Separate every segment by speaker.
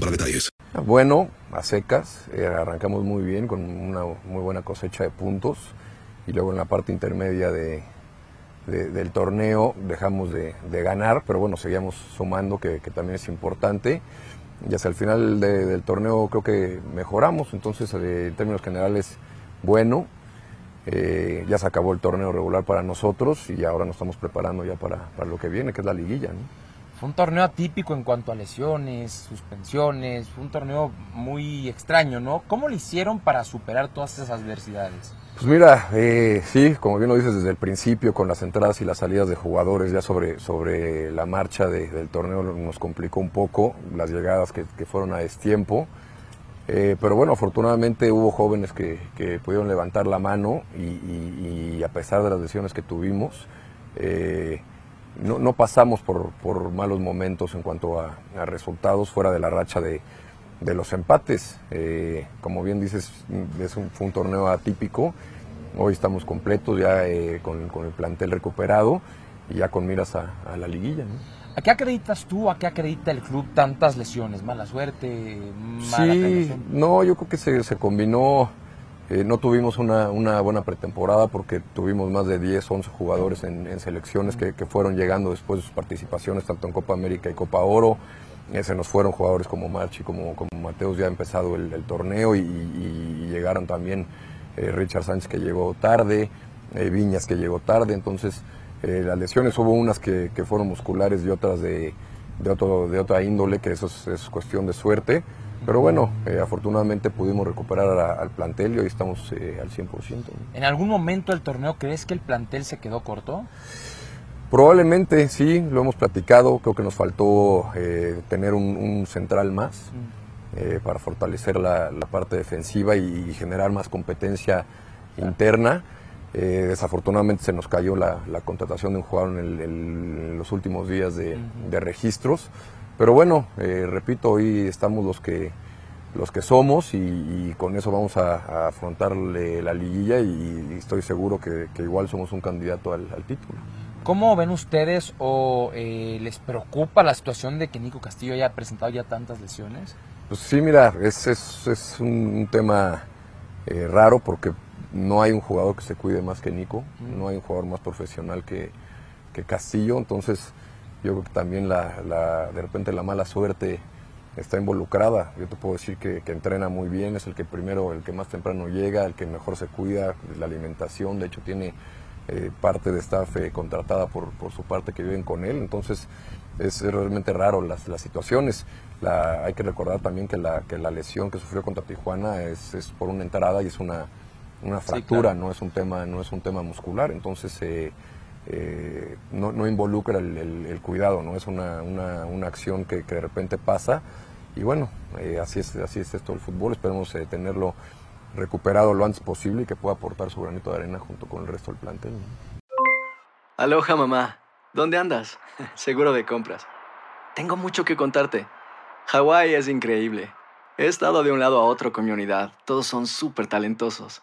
Speaker 1: para detalles.
Speaker 2: Bueno, a secas, eh, arrancamos muy bien con una muy buena cosecha de puntos y luego en la parte intermedia de, de- del torneo dejamos de, ganar, pero bueno, seguíamos sumando que, también es importante y hacia el final de- del torneo creo que mejoramos, entonces eh, en términos generales bueno, Eh, ya se acabó el torneo regular para nosotros y ahora nos estamos preparando ya para, para lo que viene, que es la liguilla.
Speaker 3: Fue un torneo atípico en cuanto a lesiones, suspensiones, fue un torneo muy extraño, ¿no? ¿Cómo lo hicieron para superar todas esas adversidades?
Speaker 2: Pues mira, eh, sí, como bien lo dices desde el principio, con las entradas y las salidas de jugadores ya sobre, sobre la marcha de- del torneo nos complicó un poco las llegadas que, fueron a destiempo. Eh, pero bueno, afortunadamente hubo jóvenes que, pudieron levantar la mano y a pesar de las lesiones que tuvimos, eh, no, no pasamos por, por malos momentos en cuanto a, a resultados fuera de la racha de, de los empates. Eh, como bien dices, es un- fue un torneo atípico. Hoy estamos completos ya eh, con, con el plantel recuperado y ya con miras a, a la liguilla. ¿no?
Speaker 3: ¿A qué acreditas tú, a qué acredita el club tantas lesiones? ¿Mala suerte? ¿Mala
Speaker 2: Sí, no, yo creo que se, se combinó. Eh, no tuvimos una, una buena pretemporada porque tuvimos más de 10, 11 jugadores en, selecciones que, que fueron llegando después de sus participaciones, tanto en Copa América y Copa Oro. Eh, se nos fueron jugadores como Marchi, como, como Mateos, ya ha empezado el, torneo y, llegaron también eh, Richard Sánchez que llegó tarde, eh, Viñas que llegó tarde. Entonces, las lesiones hubo unas que, que fueron musculares y otras de, de, otro, de otra índole, que eso es, es cuestión de suerte. Pero bueno, eh, afortunadamente pudimos recuperar a- al plantel y hoy estamos eh, al 100%. ¿no?
Speaker 3: ¿En algún momento del torneo crees que el plantel se quedó corto?
Speaker 2: Probablemente sí, lo hemos platicado, creo que nos faltó eh, tener un, un central más eh, para fortalecer la, la parte defensiva y, generar más competencia interna. Eh, desafortunadamente se nos cayó la, la contratación de un jugador en, el- el- en los últimos días de, de registros, pero bueno, eh, repito, hoy estamos los que los que somos y, y con eso vamos a, a afrontarle la liguilla y, y estoy seguro que, que igual somos un candidato al- al título.
Speaker 3: ¿Cómo ven ustedes o eh, les preocupa la situación de que Nico Castillo haya presentado ya tantas lesiones?
Speaker 2: Pues sí, mira, es, es, un tema eh, raro porque no hay un jugador que se cuide más que Nico, no hay un jugador más profesional que, que Castillo, entonces yo creo que también la, la- de repente la mala suerte está involucrada. Yo te puedo decir que, que entrena muy bien, es el que primero, el que más temprano llega, el que mejor se cuida, la alimentación, de hecho tiene eh, parte de staff eh, contratada por, por su parte que viven con él, entonces es realmente raro las, las situaciones. La- hay que recordar también que la, que la lesión que sufrió contra Tijuana es, es por una entrada y es una, una
Speaker 3: Sí,
Speaker 2: fractura,
Speaker 3: claro.
Speaker 2: no es un tema, no es un tema muscular, entonces eh, eh, no, no, involucra el, el, cuidado, ¿no? Es una, una, una acción que, que, de repente pasa y bueno, eh, así, es, así es esto el fútbol, esperemos eh, tenerlo recuperado lo antes posible y que pueda aportar su granito de arena junto con el resto del plantel.
Speaker 4: Aloha mamá, ¿dónde andas? Seguro de compras. Tengo mucho que contarte. Hawái es increíble. He estado de un lado a otro con mi unidad, todos son súper talentosos.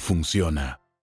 Speaker 5: funciona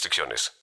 Speaker 6: restricciones.